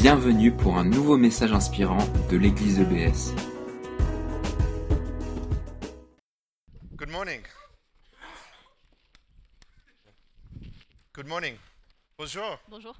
Bienvenue pour un nouveau message inspirant de l'église EBS. Good morning. Good morning. Bonjour. Bonjour.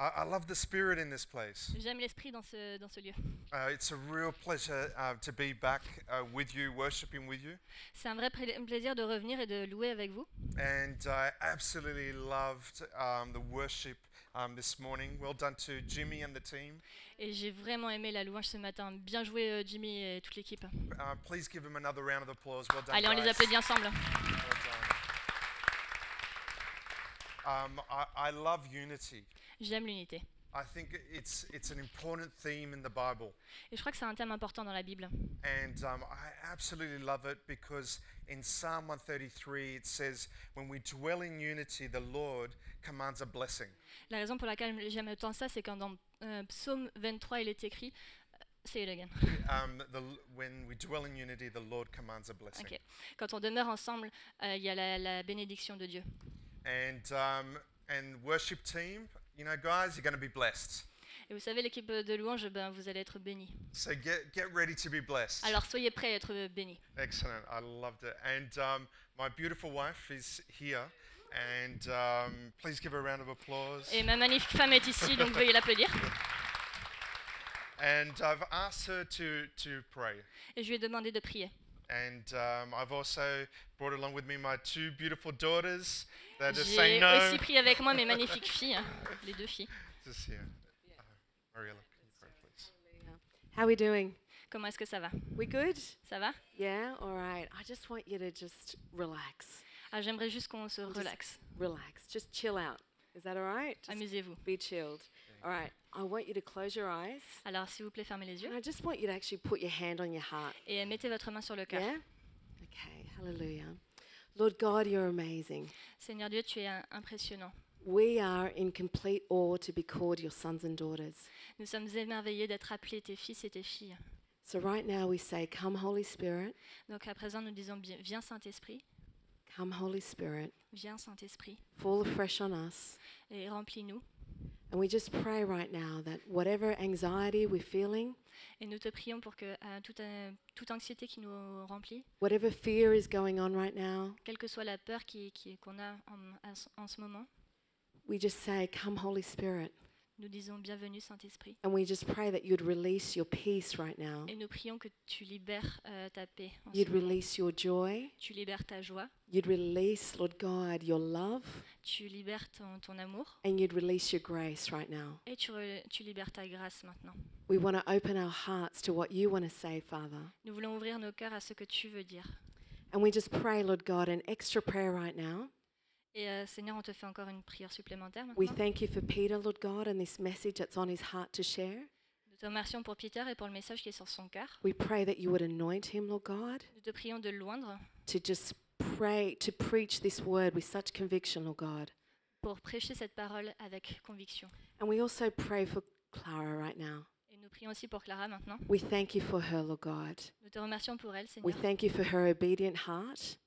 I, I love the spirit in this place. J'aime l'esprit dans ce, dans ce lieu. Uh, it's a real pleasure uh, to be back uh, with you, worshiping with you. C'est un vrai pla- plaisir de revenir et de louer avec vous. And I absolutely loved um, the worship um, this morning. Well done to Jimmy and the team. Et j'ai vraiment aimé la louange ce matin. Bien joué euh, Jimmy et toute l'équipe. Uh, please give him another round of applause. Well done. Allez, on les applaudit ensemble. Um, I, I love unity. J'aime l'unité. I think it's it's an important theme in the Bible. Et je crois que c'est un thème important dans la Bible. And um, I absolutely love it because in Psalm 133 it says, When we dwell in unity, the Lord commands a blessing. La raison pour laquelle j'aime autant ça, c'est quand dans euh, Psaume 23, il est écrit. euh, Say it again. Um, the, when we dwell in unity, the Lord commands a blessing. Ok. Quand on demeure ensemble, euh, il y a la, la bénédiction de Dieu. And, um, and worship team, you know, guys, you're going to be blessed. Et vous savez, l'équipe de louange, ben, vous allez être bénis. So get, get ready to be blessed. Alors soyez prêts à être bénis. Excellent. I loved it. And um, my beautiful wife is here. And um, please give her a round of applause. Et ma magnifique femme est ici, donc veuillez l'applaudir. And I've asked her to, to pray. Et je lui ai demandé de prier. And um, I've also brought along with me my two beautiful daughters that are saying J'ai no. aussi pris avec moi mes magnifiques filles, hein, les deux filles. Just here. Mariella, can you pray, please? How we doing? Comment est-ce que ça va? We good? Ça va? Yeah, all right. I just want you to just relax. ah, J'aimerais juste qu'on se Just- relaxe. Relax. Just chill out. Is that all right? Amusez-vous. be chilled. All right. I want you to close your eyes. Alors, s'il vous plaît, fermez les yeux And I just want you to actually put your hand on your heart. et euh, mettez votre main sur le cœur. Yeah? Okay. Hallelujah. Lord God, you're amazing. Seigneur Dieu, tu es un- impressionnant. We are in complete awe to be called your sons and daughters. Nous sommes émerveillés d'être appelés tes fils et tes filles. So right now we say, Come, Holy Spirit. Donc à présent, nous disons viens Saint-Esprit, Come, Holy Spirit. viens Saint-Esprit Fall afresh on us. et remplis-nous. And we just pray right now that whatever anxiety we're feeling, Et nous te prions pour que euh, toute, euh, toute anxiété qui nous remplit, whatever fear is going on right now, quelle que soit la peur qui- qu'on a en ce moment, we just say, Come, Holy Spirit. nous disons bienvenue Saint-Esprit. And we just pray that you'd release your peace right now. Et nous prions que tu libères euh, ta paix. en You'd moment. release your joy. Tu libères ta joie, You'd release, Lord God, your love. tu libères ton, ton amour And you'd release your grace right now. et tu, re- tu libères ta grâce maintenant. We want to open our hearts to what you want to say, Father. Nous voulons ouvrir nos cœurs à ce que tu veux dire. And we just pray, Lord God, an extra prayer right now. Et euh, Seigneur, on te fait encore une prière supplémentaire We thank you for Peter, Lord God, and this message that's on his heart to share. Nous te remercions pour Peter et pour le message qui est sur son cœur. We pray that you would anoint him, Lord God, Nous te prions de le loindre to just pray, to preach this word with such conviction, Lord God. pour prêcher cette parole avec conviction. And we also pray for Clara right now. Et nous prions aussi pour Clara maintenant. We thank you for her, Lord God. Nous te remercions pour elle, We Seigneur. thank you for her obedient heart.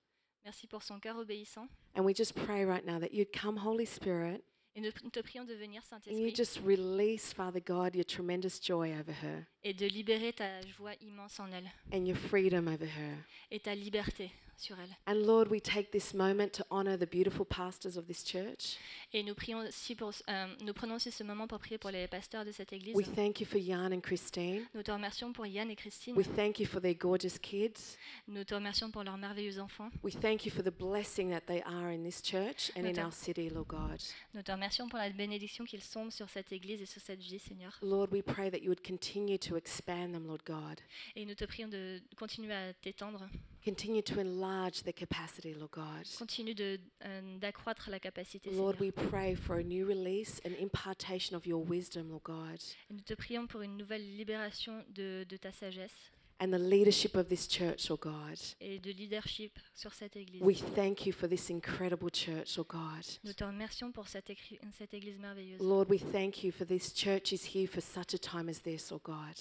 Merci pour son cœur obéissant. And we just pray right now that you'd come, Holy Spirit, Et nous te prions de venir, and you Saint-Esprit, just release, Father God, your tremendous joy over her et de libérer ta joie immense en elle and your freedom over her. et ta liberté sur elle. And Lord, we take this moment to honor the beautiful pastors of this church. Et nous prions aussi pour, euh, nous prenons aussi ce moment pour prier pour les pasteurs de cette église. We thank you for Jan and Christine. Nous te remercions pour Yann et Christine. We thank you for their gorgeous kids. Nous te remercions pour leurs merveilleux enfants. We thank you for the blessing that they are in this church and in our city, Lord God. Nous te remercions pour la bénédiction qu'ils sont sur cette église et sur cette vie, Seigneur. Lord, we pray that you would continue to expand them, Lord God. Et nous te prions de continuer à t'étendre. Continue to enlarge the capacity, Lord God. Continue de, euh, d'accroître la capacité, Lord, Seigneur. we pray for a new release and impartation of your wisdom, Lord God, Et nous te prions pour une nouvelle libération de, de ta sagesse and the leadership of this church, Lord God. et de leadership sur cette église. We thank you for this incredible church, Lord God. Nous te remercions pour cette, écri- cette église merveilleuse. Lord, we thank you for this church is here for such a time as this, Lord God.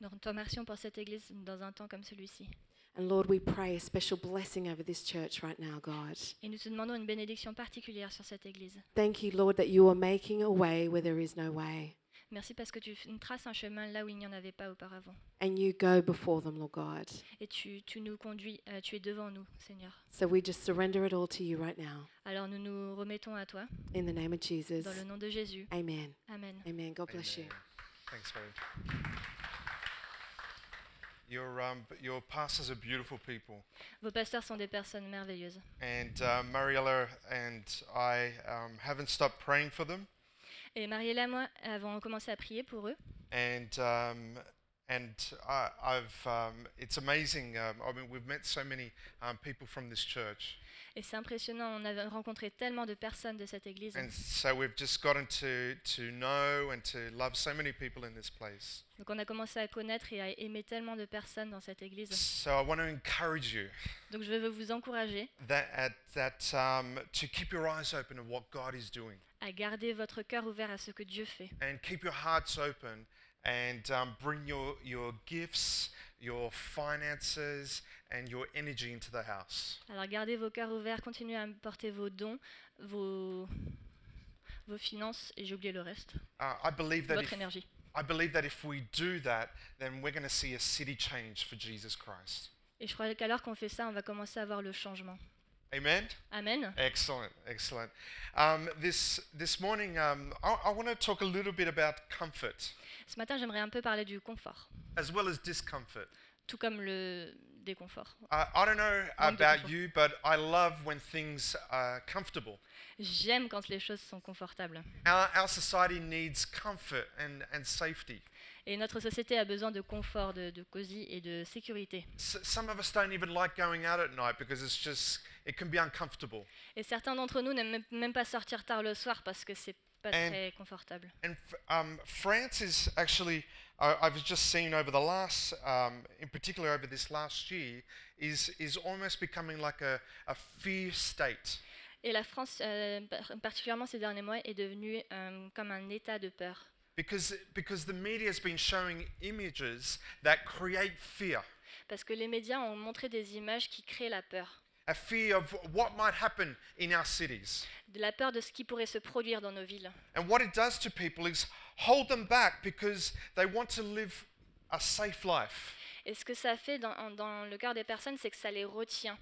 Nous te remercions pour cette église dans un temps comme celui-ci. And Lord, we pray a special blessing over this church right now, God. Et nous te demandons une bénédiction particulière sur cette église. Thank you, Lord, that you are making a way where there is no way. Merci parce que tu f- nous traces un chemin là où il n'y en avait pas auparavant. and you go before them, Lord God. Et tu, tu nous conduis, euh, tu es devant nous, Seigneur. So we just surrender it all to you right now. Alors nous nous remettons à toi, In the name of Jesus. dans le nom de Jésus. Amen. Amen. Amen. God bless you. Thanks, Barry. Your, um, your pastors are beautiful people. Vos pasteurs sont des personnes merveilleuses. And uh, Mariella and I um, haven't stopped praying for them. Et Mariella et moi avons commencé à prier pour eux. And, um, and I, I've, um, it's amazing. Um, I mean, we've met so many um, people from this church. Et c'est impressionnant, on a rencontré tellement de personnes de cette église. And so we've just gotten to, to know and to love so many people in this place. Donc on a commencé à connaître et à aimer tellement de personnes dans cette église. So I want to encourage you Donc je veux vous encourager that, at, that um, to keep your eyes open to what God is doing à garder votre cœur ouvert à ce que Dieu fait. and keep your hearts open and um, bring your, your gifts, your finances, and your energy into the house. Alors gardez vos cœurs ouverts, continuez à porter vos dons, vos, vos finances, et j'ai oublié le reste, Uh, I believe that votre if, énergie. I believe that if we do that, then we're going to see a city change for Jesus Christ. Et je crois qu'alors qu'on fait ça, on va commencer à voir le changement. Amen? Amen. Excellent, excellent. Um, this this morning, um, I, I want to talk a little bit about comfort Ce matin, j'aimerais un peu parler du confort, as well as discomfort. tout comme le déconfort. Uh, I don't know Manque de about confort. you, but I love when things are comfortable. J'aime quand les choses sont confortables. Our, our society needs comfort and, and safety. Et notre société a besoin de confort, de, de cosy et de sécurité. S- some of us don't even like going out at night because it's just it can be uncomfortable. Et certains d'entre nous n'aiment même- pas sortir tard le soir parce que c'est pas And- très confortable. And f- um, France is actually, I I've just seen over the last, um, in particular over this last year, is is almost becoming like a, a fear state. Et la France, euh, par- particulièrement ces derniers mois, est devenue euh, comme un état de peur. Because, because the media has been showing images that create fear. Parce que les médias ont montré des images qui créent la peur. A fear of what might happen in our cities. De la peur de ce qui pourrait se produire dans nos villes. And what it does to people is hold them back because they want to live a safe life. Et ce que ça fait dans, dans le cœur des personnes, c'est que ça les retient.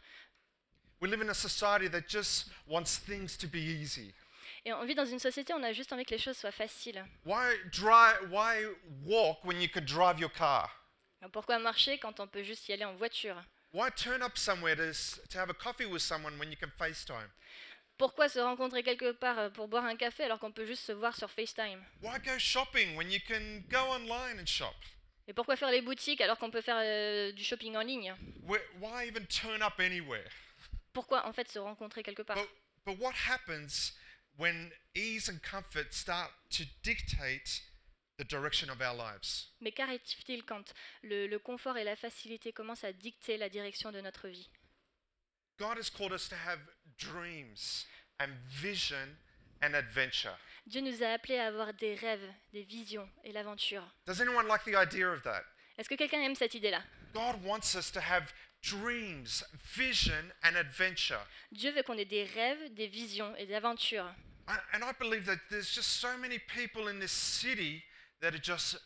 We live in a society that just wants things to be easy. Et on vit dans une société où on a juste envie que les choses soient faciles. Why drive? Why walk when you could drive your car? Alors pourquoi marcher quand on peut juste y aller en voiture? Why turn up somewhere to, s- to have a coffee with someone when you can FaceTime? Pourquoi se rencontrer quelque part euh, pour boire un café alors qu'on peut juste se voir sur FaceTime? Why go shopping when you can go online and shop? Et pourquoi faire les boutiques alors qu'on peut faire euh, du shopping en ligne? Why, why even turn up anywhere? Pourquoi en fait se rencontrer quelque part? But, but what happens when ease and comfort start to dictate the direction of our lives? Mais qu'arrive-t-il quand le, le confort et la facilité commencent à dicter la direction de notre vie? God has called us to have dreams and vision and adventure. Dieu nous a appelés à avoir des rêves, des visions et l'aventure. Does anyone like the idea of that? Est-ce que quelqu'un aime cette idée-là? God wants us to have dreams, vision, and adventure. Dieu veut qu'on ait des rêves, des visions et des aventures. And I believe that there's just so many people in this city that are just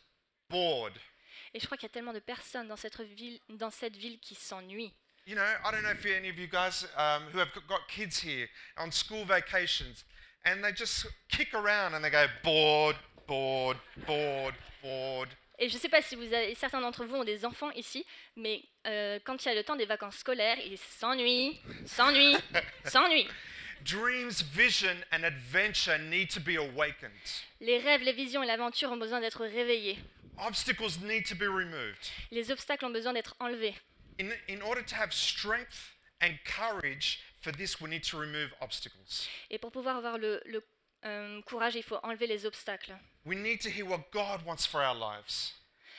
bored. Et je crois qu'il y a tellement de personnes dans cette ville, dans cette ville qui s'ennuient. You know, I don't know if any of you guys um, who have got kids here on school vacations, and they just kick around and they go bored, bored, bored, bored. Et je ne sais pas si vous avez, certains d'entre vous ont des enfants ici, mais euh, quand il y a le temps des vacances scolaires, ils s'ennuient, s'ennuient, s'ennuient. Dreams, vision, and adventure need to be awakened. Les rêves, les visions et l'aventure ont besoin d'être réveillés. Obstacles need to be removed. Les obstacles ont besoin d'être enlevés. In, in order to have strength and courage for this, we need to remove obstacles. Et pour pouvoir avoir le, le, euh, courage, il faut enlever les obstacles. We need to hear what God wants for our lives.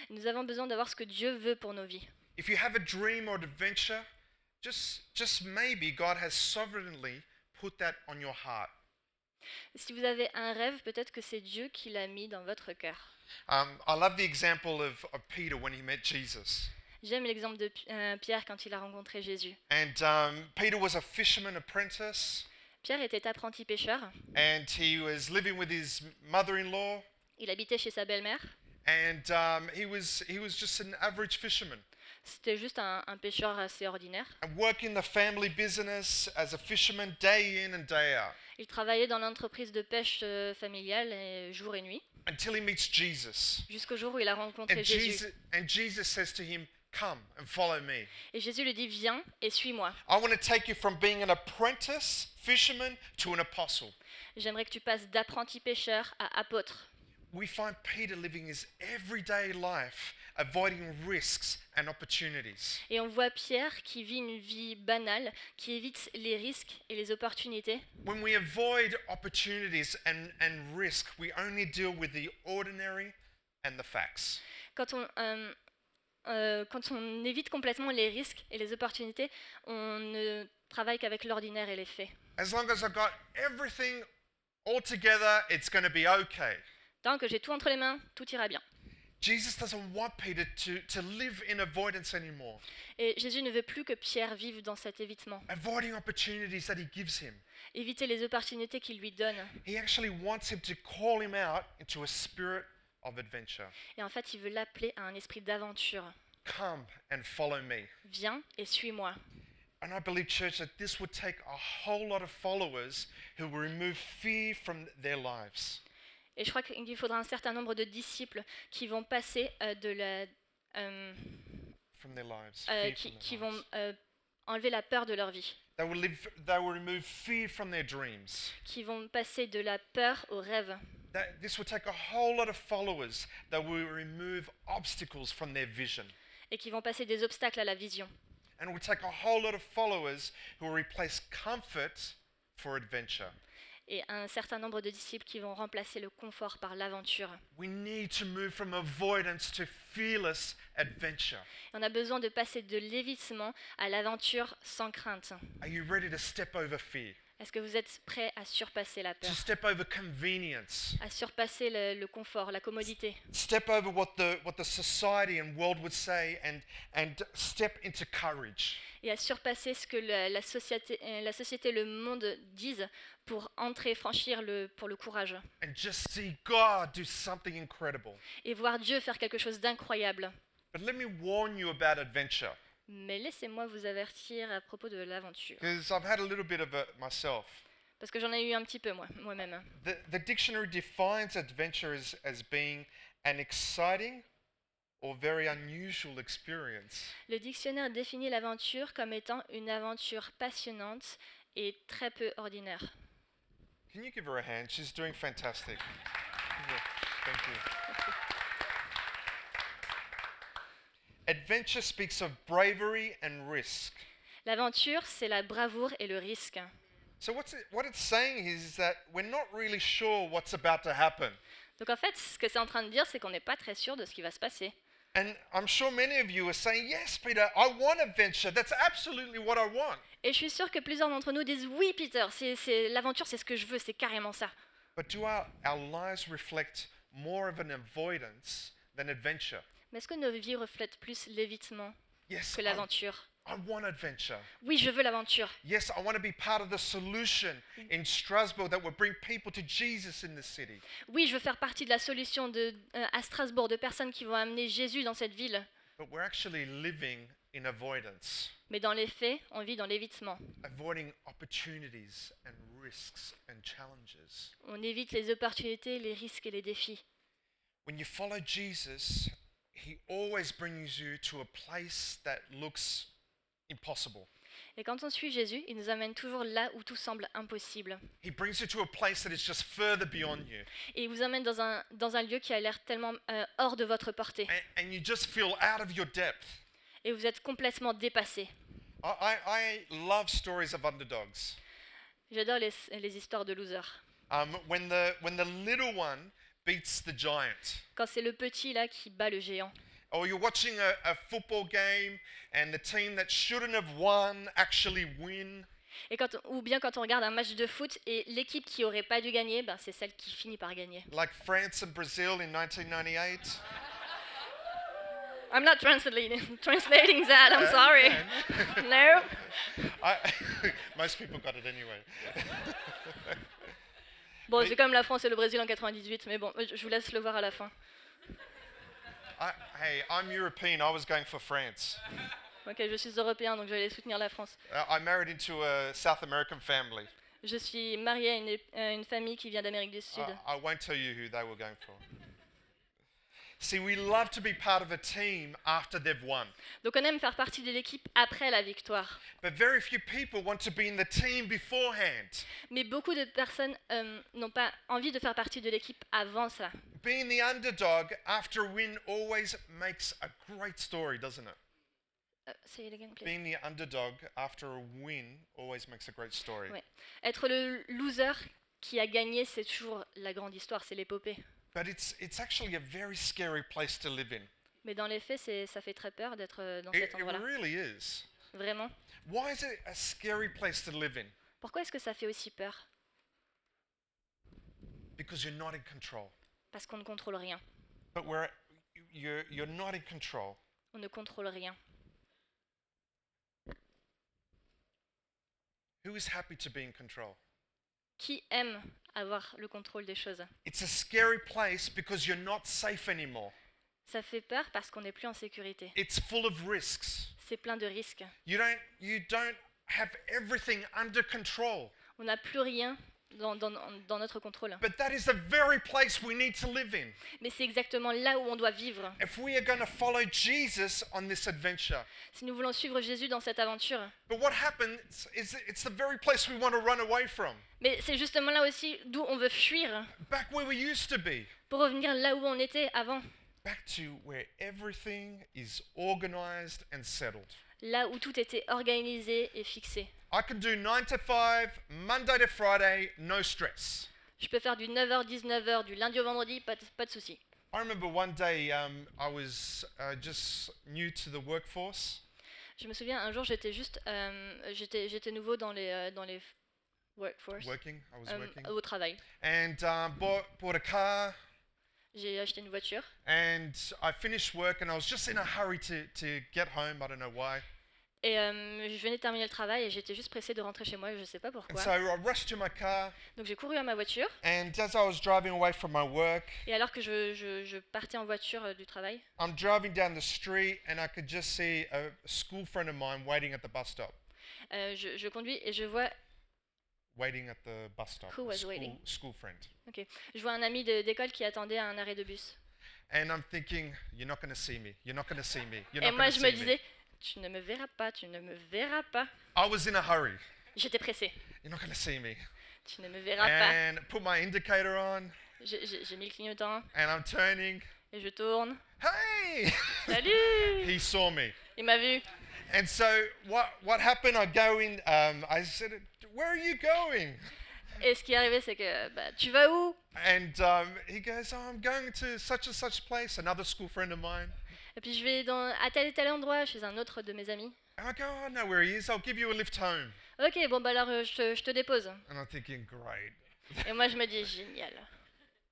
Nous avons besoin d'avoir ce que Dieu veut pour nos vies. If you have a dream or adventure, just, just maybe God has sovereignly put that on your heart. Si vous avez un rêve, peut-être que c'est Dieu qui l'a mis dans votre cœur. Um, I love the example of, of Peter when he met Jesus. J'aime l'exemple de euh, Pierre quand il a rencontré Jésus. And um, Peter was a fisherman apprentice, Pierre était apprenti pêcheur. and he was living with his. Il habitait chez sa belle-mère. and um, he was he was just an average fisherman C'était juste un, un pêcheur assez ordinaire. and working the family business as a fisherman day in and day out Il travaillait dans l'entreprise de pêche euh, familiale euh, jour et nuit, until he meets Jesus. jusqu'au jour où il a rencontré And Jésus. Jesus and Jesus says to him, "Come and follow me. Et Jésus lui dit Viens et suis-moi. I want to take you from being an apprentice fisherman to an apostle." J'aimerais que tu passes d'apprenti pêcheur à apôtre. We find Peter living his everyday life, avoiding risks and opportunities. Et on voit Pierre qui vit une vie banale, qui évite les risques et les opportunités. When we avoid opportunities and, and risk, we only deal with the ordinary and the facts. Quand on, euh, euh, quand on évite complètement les risques et les opportunités, on ne travaille qu'avec l'ordinaire et les faits. As long as I've got everything all together, it's going to be okay. Tant que j'ai tout entre les mains, tout ira bien. Jesus doesn't want Peter to, to live in avoidance anymore, Et Jésus ne veut plus que Pierre vive dans cet évitement, avoiding opportunities that he gives him. éviter les opportunités qu'il lui donne. He actually wants him to call him out into a spirit of adventure. Et en fait, il veut l'appeler à un esprit d'aventure. Come and follow me. Viens et suis-moi. And I believe, church, that this would take a whole lot of followers who will remove fear from their lives. Et je crois qu'il faudra un certain nombre de disciples qui vont passer euh, de la, euh, euh, qui, vont enlever la peur de leur vie, They will live. They will remove fear from their dreams. qui vont passer de la peur au rêve. This will take a whole lot of followers that will remove obstacles from their vision, et qui vont passer des obstacles à la vision. and it will take a whole lot of followers who will replace comfort for adventure. Et un certain nombre de disciples qui vont remplacer le confort par l'aventure. On a besoin de passer de l'évitement à l'aventure sans crainte. Est-ce que vous êtes prêts à surpasser la To peur, step over convenience? à surpasser le, le confort, la commodité, Step over what the what the society and world would say, and and step into courage. et à surpasser ce que la, la société, euh, la société, le monde disent pour entrer, franchir le, pour le courage and just see God do something incredible. et voir Dieu faire quelque chose d'incroyable. But let me warn you about adventure, Mais laissez-moi vous avertir à propos de l'aventure, because I've had a little bit of it myself. parce que j'en ai eu un petit peu moi, moi-même. The, the dictionary defines adventure as, as being an exciting or very unusual experience. Le dictionnaire définit l'aventure comme étant une aventure passionnante et très peu ordinaire. Can you give her a hand? She's doing fantastic. Thank you. Adventure speaks of bravery and risk. L'aventure, c'est la bravoure et le risque. So what's it, what it's saying is that we're not really sure what's about to happen. Donc en fait, ce que c'est en train de dire, c'est qu'on n'est pas très sûr de ce qui va se passer. And I'm sure many of you are saying, yes, Peter, I want adventure. That's absolutely what I want. Et je suis sûre que plusieurs d'entre nous disent oui, Peter, c'est- l'aventure, c'est ce que je veux, c'est carrément ça. But do our, our lives reflect more of an avoidance than adventure? Mais est-ce que nos vies reflètent plus l'évitement Yes, que I, l'aventure? I want adventure. Oui, je veux l'aventure. Yes, I want to be part of the solution in Strasbourg that will bring people to Jesus in this city. Oui, je veux faire partie de la solution de, euh, à Strasbourg de personnes qui vont amener Jésus dans cette ville. But we're actually living in avoidance, Mais dans les faits, on vit dans l'évitement. avoiding opportunities and risks and challenges. On évite les opportunités, les risques et les défis. When you follow Jesus, he always brings you to a place that looks impossible. Et quand on suit Jésus, il nous amène toujours là où tout semble impossible. He brings you to a place that is just further beyond you. Et il vous amène dans un, dans un lieu qui a l'air tellement euh, hors de votre portée. And, and you just feel out of your depth. Et vous êtes complètement dépassé. I, I, I love stories of underdogs. J'adore les, les histoires de losers. Um, when, the, when the little one beats the giant. Quand c'est le petit là qui bat le géant. Or you're watching a, a football game and the team that shouldn't have won actually win. Et quand, ou bien quand on regarde un match de foot et l'équipe qui aurait pas dû gagner, ben c'est celle qui finit par gagner. Like France and Brazil in 1998. I'm not translating, translating that, I'm sorry. No. I, most people got it anyway. Bon, c'est comme la France et le Brésil en 98, mais bon, je vous laisse le voir à la fin. I, hey, I'm European. I was going for France. Ok, je suis européen, donc je vais aller soutenir la France. Uh, I married into a South American family. Je suis mariée à une, à une famille qui vient d'Amérique du Sud. I, I won't tell you who they were going for. See, we love to be part of a team after they've won, Donc on aime faire partie de l'équipe après la victoire. but very few people want to be in the team beforehand. Mais beaucoup de personnes euh, n'ont pas envie de faire partie de l'équipe avant ça. Being the underdog after a win always makes a great story, doesn't it? Euh, say it again, please. Being the underdog after a win always makes a great story. Ouais. Être le loser qui a gagné, c'est toujours la grande histoire, c'est l'épopée. But it's, it's actually a very scary place to live in. Mais dans les faits, c'est- ça fait très peur d'être euh, dans cet it endroit-là. really is. Vraiment. Why is it a scary place to live in? Pourquoi est-ce que ça fait aussi peur? Because you're not in control. Parce qu'on ne contrôle rien. But we're, you're, you're not in control. On ne contrôle rien. Who is happy to be in control? Qui aime avoir le contrôle des choses It's a scary place because you're not safe anymore. Ça fait peur parce qu'on n'est plus en sécurité. It's full of risks. C'est plein de risques. You don't, you don't have everything under control. On n'a plus rien dans, dans- dans notre contrôle. But that is the very place we need to live in. Mais c'est exactement là où on doit vivre. If we are going to follow Jesus on this adventure. Si nous voulons suivre Jésus dans cette aventure. But what happens is it's the very place we want to run away from. Mais c'est justement là aussi d'où on veut fuir Back where we used to be. pour revenir là où on était avant. Back to where everything is organized and settled. Là où tout était organisé et fixé. I can do 9 to 5, Monday to Friday, no stress. Je peux faire du 9h, 19h, du lundi au vendredi, pas de, pas de souci. I remember one day um, I was uh, just new to the workforce Je me souviens, un jour, j'étais juste, euh, j'étais, j'étais nouveau dans les, euh, dans les workforce, working? I was euh, working. au travail. And um, bought, bought a car. J'ai acheté une voiture And I finished work and I was just in a hurry to, to get home. I don't know why. et euh, je venais de terminer le travail et j'étais juste pressée de rentrer chez moi, je sais pas And pourquoi. so I rushed to my car. Donc j'ai couru à ma voiture And as I was driving away from my work, et alors que je, je, je partais en voiture euh, du travail, I'm driving down the street and I could just see a school friend of mine waiting at the bus stop. euh, je, je conduis et je vois, Waiting at the bus stop. Who a was school, waiting? school friend. Je vois un ami d'école qui attendait à un arrêt de bus. And I'm thinking, you're not going to see me. You're not going to see me. You're Et not moi je me disais, tu ne me verras pas, tu ne me verras pas. I was in a hurry. J'étais pressée, You're not going to see me. tu ne me verras pas. And put my indicator on j'ai mis le clignotant and I'm turning. et je tourne. Hey! Salut he saw me. Il m'a vu. And so what what happened? I go in. Um, I said, "Where are you going?" Et ce qui est arrivé, c'est que bah, tu vas où? And um, he goes, oh, "I'm going to such and such place." Another school friend of mine. Et puis je vais dans, à tel et tel endroit chez un autre de mes amis. And I go, "Oh, I know where he is. I'll give you a lift home." Ok, bon bah alors euh, je te, je te dépose. And I'm thinking, "Great." Et moi je me dis génial.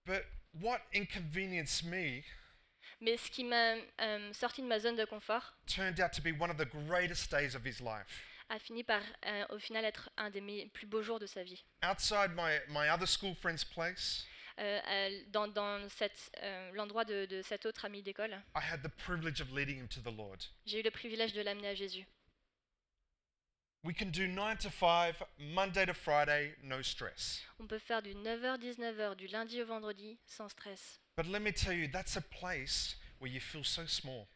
But what inconvenienced me Mais ce qui m'a euh, sorti de ma zone de confort turned out to be one of the greatest days of his life. A fini par euh, au final être un des mes plus beaux jours de sa vie. Outside my, my other school friend's place, Euh, euh, dans dans euh, l'endroit de, de cet autre ami d'école, I had the privilege of leading him to the Lord. j'ai eu le privilège de l'amener à Jésus. We can do 9 to 5, Monday to Friday, no stress. On peut faire du 9h, 19h, du lundi au vendredi, sans stress. But let me tell you, that's a place where you feel so small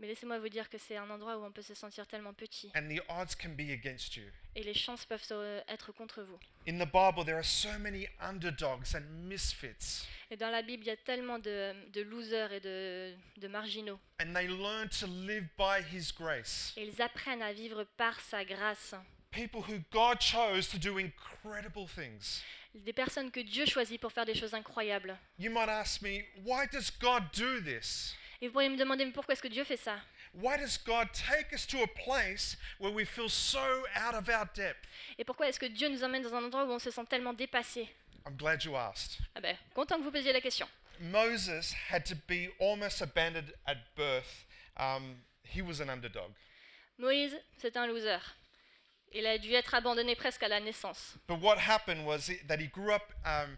Mais laissez-moi vous dire que c'est un endroit où on peut se sentir tellement petit and the odds can be against you. et les chances peuvent être contre vous. In the Bible, there are so many underdogs and misfits, Et dans la Bible, il y a tellement de, de losers et de, de marginaux. and they learn to live by His grace. Et ils apprennent à vivre par sa grâce. People who God chose to do incredible things. Des personnes que Dieu choisit pour faire des choses incroyables. You might ask me, why does God do this? Et vous pourriez me demander mais pourquoi est-ce que Dieu fait ça? Why does God take us to a place where we feel so out of our depth? Et pourquoi est-ce que Dieu nous emmène dans un endroit où on se sent tellement dépassé? I'm glad you asked. Ah ben, content que vous posiez la question. Moses had to be almost abandoned at birth. Um, he was an underdog. Moïse, c'est un loser. Il a dû être abandonné presque à la naissance. But what happened was that he grew up um,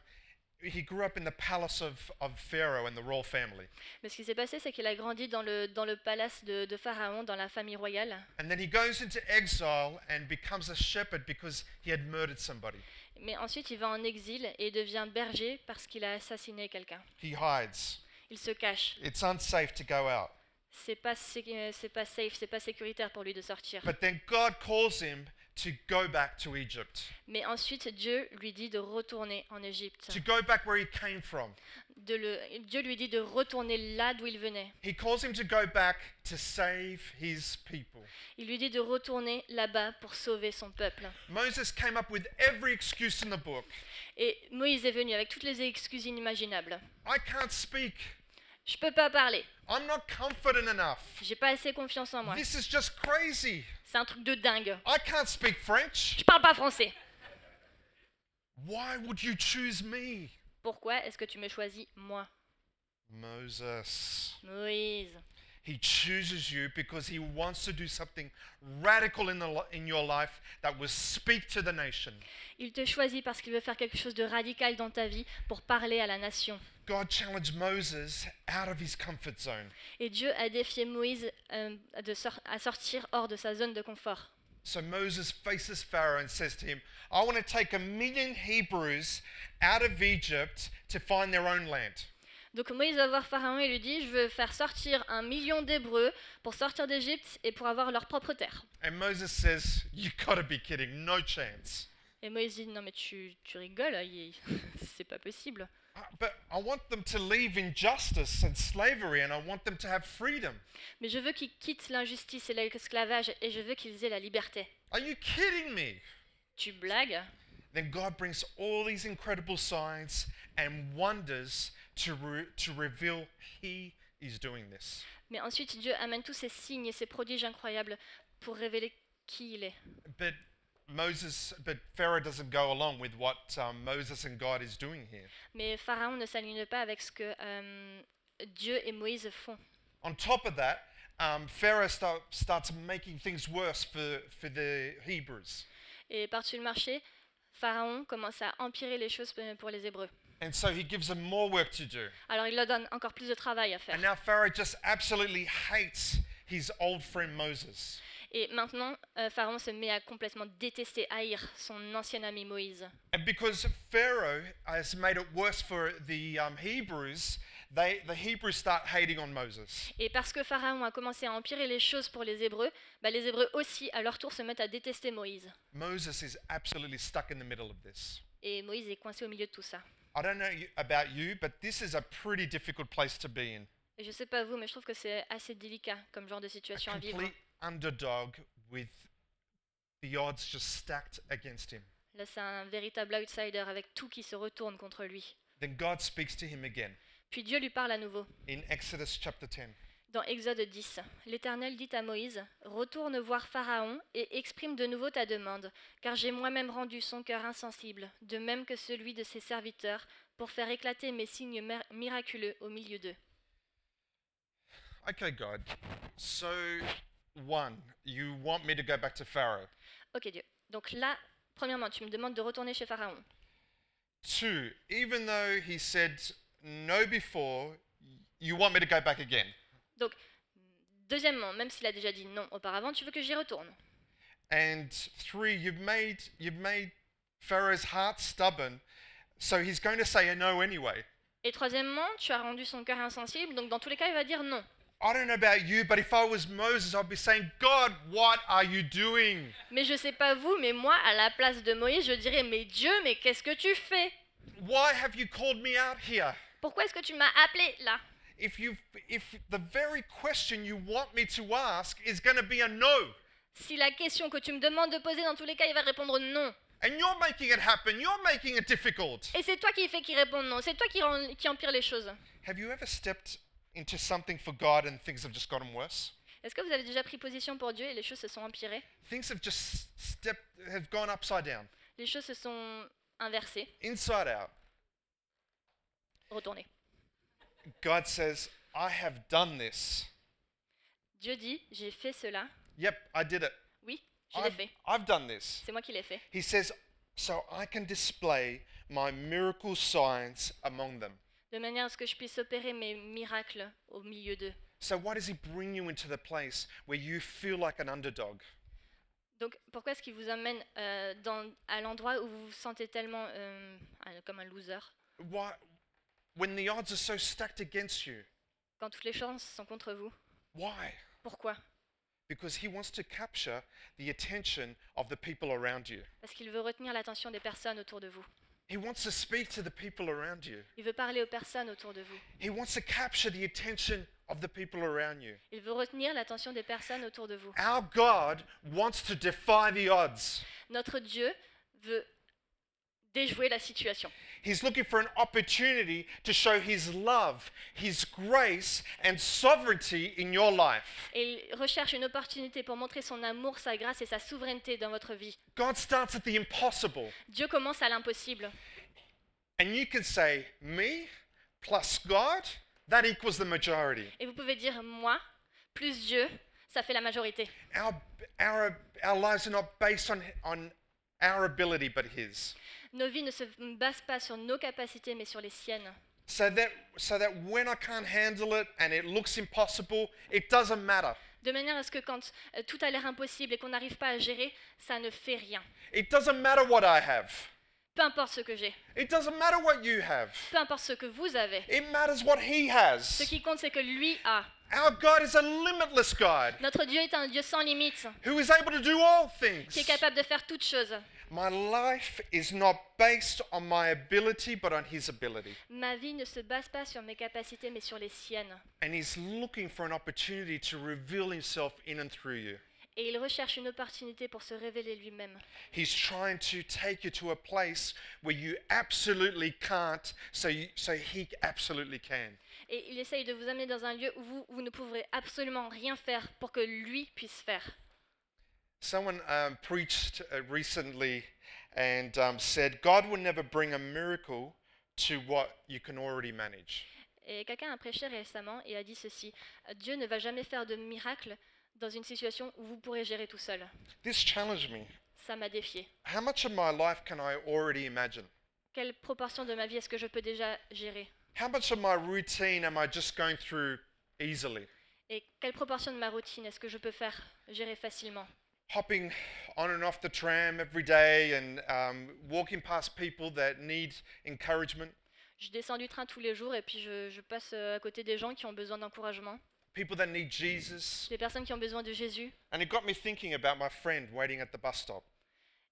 he grew up in the palace of, of Pharaoh and the royal family. Mais ce qui s'est passé, c'est qu'il a grandi dans le, dans le palace de, de Pharaon, dans la famille royale. And then he goes into exile and becomes a shepherd because he had murdered somebody. Mais ensuite, il va en exil et devient berger parce qu'il a assassiné quelqu'un. He hides. Il se cache. It's unsafe to go out. C'est pas, euh, c'est pas safe, c'est pas sécuritaire pour lui de sortir. But then God calls him to go back to Egypt, Mais ensuite, Dieu lui dit de retourner en Égypte. to go back where he came from. De le, Dieu lui dit de retourner là d'où il venait. He calls him to go back to save his people. Il lui dit de retourner là-bas pour sauver son peuple. Moses came up with every excuse in the book. Et Moïse est venu avec toutes les excuses inimaginables. I can't speak. Je peux pas parler. I'm not confident enough. J'ai pas assez confiance en moi. This is just crazy. C'est un truc de dingue. I can't speak French. Je parle pas français. Why would you choose me? Pourquoi est-ce que tu me choisis moi, Moses. Moïse He chooses you because he wants to do something radical in, the, in your life that will speak to the nation. Il te choisit parce qu'il veut faire quelque chose de radical dans ta vie pour parler à la nation. God challenged Moses out of his comfort zone. Et Dieu a défié Moïse euh, de sor- à sortir hors de sa zone de confort. So Moses faces Pharaoh and says to him, I want to take a million Hebrews out of Egypt to find their own land. Donc Moïse va voir Pharaon et lui dit, je veux faire sortir un million d'Hébreux pour sortir d'Égypte et pour avoir leur propre terre. And Moses says, You gotta be kidding, no chance. Et Moïse dit, non mais tu, tu rigoles, c'est pas possible. "Uh, But I want them to leave injustice and slavery, and I want them to have freedom. Mais je veux qu'ils quittent l'injustice et l'esclavage et je veux qu'ils aient la liberté. Are you kidding me? Tu blagues? Then God brings all these incredible signs and wonders to, re- to reveal He is doing this. Mais ensuite Dieu amène tous ces signes et ces prodiges incroyables pour révéler qui il est. But Moses, but Pharaoh doesn't go along with what um, Moses and God is doing here. Mais Pharaon ne s'aligne pas avec ce que euh, Dieu et Moïse font. On top of that, um, Pharaoh start, starts making things worse for, for the Hebrews. Et par-dessus le marché, Pharaon commence à empirer les choses pour les Hébreux. And so he gives them more work to do. Alors il leur donne encore plus de travail à faire. And now Pharaoh just absolutely hates his old friend Moses. Et maintenant, euh, Pharaon se met à complètement détester, haïr son ancien ami Moïse. And because Pharaoh has made it worse for the um, Hebrews, they, the Hebrews start hating on Moses. Et parce que Pharaon a commencé à empirer les choses pour les Hébreux, bah, les Hébreux aussi, à leur tour, se mettent à détester Moïse. Moses is absolutely stuck in the middle of this. Et Moïse est coincé au milieu de tout ça. I don't know about you, but this is a pretty difficult place to be in. Et je sais pas vous, mais je trouve que c'est assez délicat comme genre de A situation à vivre. complete underdog with the odds just stacked against him. Là, c'est un véritable outsider avec tout qui se retourne contre lui. Then God speaks to him again Puis Dieu lui parle à nouveau. in Exodus chapter 10. Dans Exode 10, l'Éternel dit à Moïse, Retourne voir Pharaon et exprime de nouveau ta demande, car j'ai moi-même rendu son cœur insensible, de même que celui de ses serviteurs, pour faire éclater mes signes mir- miraculeux au milieu d'eux. Okay, God. So, one, you want me to go back to Pharaoh? Ok Dieu. Donc là, premièrement, tu me demandes de retourner chez Pharaon. Two, even though he said no before, you want me to go back again? Donc, deuxièmement, même s'il a déjà dit non auparavant, tu veux que j'y retourne. And three, you've made you've made Pharaoh's heart stubborn, so he's going to say a no anyway. Et troisièmement, tu as rendu son cœur insensible, donc dans tous les cas, il va dire non. I don't know about you, but if I was Moses, I'd be saying, God, what are you doing? Mais je sais pas vous, mais moi, à la place de Moïse, je dirais, mais Dieu, mais qu'est-ce que tu fais? Why have you called me out here? Pourquoi est-ce que tu m'as appelé là? If you if the very question you want me to ask is going to be a no, Si la question que tu me demandes de poser, dans tous les cas, il va répondre non. and you're making it happen, you're making it difficult. Et c'est toi qui fais qu'il réponde non. C'est toi qui, rend- qui empire les choses. Have you ever stepped into something for God and things have just gotten worse? Est-ce que vous avez déjà pris position pour Dieu et les choses se sont empirées? Things have just stepped have gone upside down, Les choses se sont inversées, inside out. retournées. God says, I have done this. Dieu dit, j'ai fait cela. Yep, I did it. Oui, je l'ai I've, fait. I've done this. C'est moi qui l'ai fait. He says, so I can display my miracle signs among them. de manière à ce que je puisse opérer mes miracles au milieu d'eux. So, why does he bring you into the place where you feel like an underdog? Donc pourquoi est-ce qu'il vous amène euh, dans, à l'endroit où vous vous sentez tellement euh, comme un loser? Why, when the odds are so stacked against you? Quand toutes les chances sont contre vous Why? Pourquoi? Because he wants to capture the attention of the people around you. Parce qu'il veut retenir l'attention des personnes autour de vous. He wants to speak to the people around you. Il veut parler aux personnes autour de vous. He wants to capture the attention of the people around you. Il veut retenir l'attention des personnes autour de vous. Our God wants to defy the odds. Notre Dieu veut déjouer la situation. He's looking for an opportunity to show His love, His grace, and sovereignty in your life. Et il recherche une opportunité pour montrer son amour, sa grâce et sa souveraineté dans votre vie. God starts at the impossible. Dieu commence à l'impossible. And you can say, me plus God, that equals the majority. Et vous pouvez dire moi plus Dieu, ça fait la majorité. Our, our, our lives are not based on, on our ability, but His. Nos vies ne se basent pas sur nos capacités, mais sur les siennes. So that, so that when I can't handle it and it looks impossible, it doesn't matter. De manière à ce que quand euh, tout a l'air impossible et qu'on n'arrive pas à gérer, ça ne fait rien. It doesn't matter what I have. Peu importe ce que j'ai, It doesn't matter what you have. peu importe ce que vous avez. It matters what He Ce has. qui compte, c'est que lui a. Our God is a limitless God Notre Dieu est un Dieu sans limite, who is able to do all qui est things. capable de faire toutes choses. My life is not based on my ability, but on His ability. Ma vie ne se base pas sur mes capacités, mais sur les siennes. And He's looking for an opportunity to reveal Himself in and through you. Et il recherche une opportunité pour se révéler lui-même. He's trying to take you to a place where you absolutely can't, so, you, so He absolutely can. Et il essaye de vous amener dans un lieu où vous, vous ne pourrez absolument rien faire pour que lui puisse faire. Someone um, preached uh, recently and um, said, God will never bring a miracle to what you can already manage. Et quelqu'un a prêché récemment et a dit ceci Dieu ne va jamais faire de miracle dans une situation où vous pourrez gérer tout seul. This challenged me. Ça m'a défié. How much of my life can I already imagine? Quelle proportion de ma vie est-ce que je peux déjà gérer? How much of my routine am I just going through easily? Et quelle proportion de ma routine est-ce que je peux faire gérer facilement? Hopping on and off the tram every day and um, walking past people that need encouragement, Je descends du train tous les jours et puis je, je passe euh, à côté des gens qui ont besoin d'encouragement, people that need Jesus. des personnes qui ont besoin de Jésus. And it got me thinking about my friend waiting at the bus stop.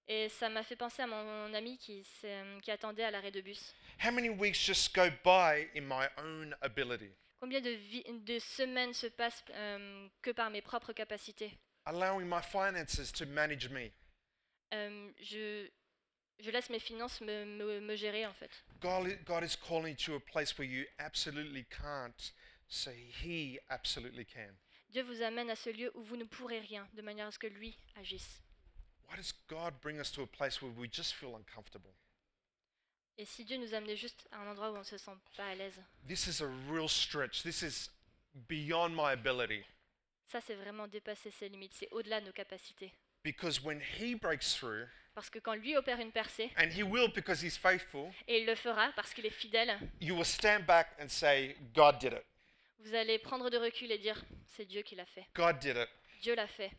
Et ça m'a fait penser à mon ami qui, s'est- qui attendait à l'arrêt de bus. How many weeks just go by in my own ability, Combien de, de semaines se passent euh, que par mes propres capacités? Allowing my finances to manage me? Euh, je, je laisse mes finances me, me- me gérer en fait. God, is calling you to a place where you absolutely can't, so He absolutely can. Dieu vous amène à ce lieu où vous ne pourrez rien, de manière à ce que lui agisse. Why does God bring us to a place where we just feel uncomfortable? Et si Dieu nous amenait juste à un endroit où on ne se sent pas à l'aise, This is a real stretch. This is beyond my ability. Ça c'est vraiment dépasser ses limites, c'est au-delà de nos capacités. Because when He breaks through, Parce que quand lui opère une percée, and He will because He's faithful, et il le fera parce qu'il est fidèle, you will stand back and say, God did it. vous allez prendre de recul et dire c'est Dieu qui l'a fait. God did it. Dieu l'a fait.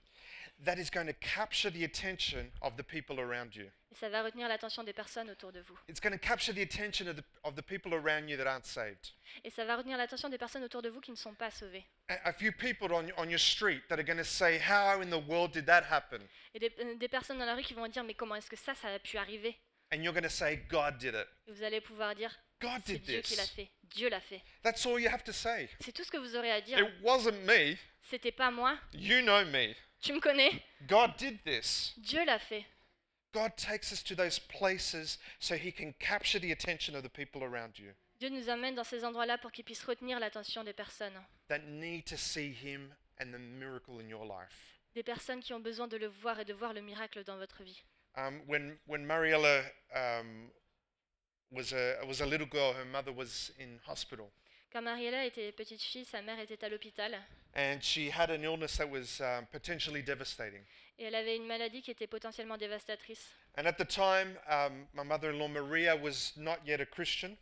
That is going to capture the attention of the people around you. Et ça va retenir l'attention des personnes autour de vous. It's going to capture the attention of the, of the people around you that aren't saved. Et ça va retenir l'attention des personnes autour de vous qui ne sont pas sauvées. A, a few people on, on your street that are going to say, How in the world did that happen? Et des, euh, des personnes dans la rue qui vont dire mais comment est-ce que ça, ça a pu arriver? And you're going to say, God did it. Et vous allez pouvoir dire God c'est did Dieu qui l'a this. fait. Dieu l'a fait. That's all you have to say. C'est tout ce que vous aurez à dire. It wasn't me. C'était pas moi. You know me. Tu me connais? God did this. Dieu l'a fait. God takes us to those places so he can capture the attention of the people around you Dieu nous amène dans ces endroits-là pour qu'ils puissent retenir l'attention des personnes. that need to see him and the miracle in your life. Des personnes qui ont besoin de le voir et de voir le miracle dans votre vie. Um, when, when Mariella um, was, a, was a little girl, her mother was in hospital. Quand Mariella était petite fille, sa mère était à l'hôpital and she had an illness that was um, potentially devastating. et elle avait une maladie qui était potentiellement dévastatrice. And at the time, um, my mother in law Maria was not yet a Christian.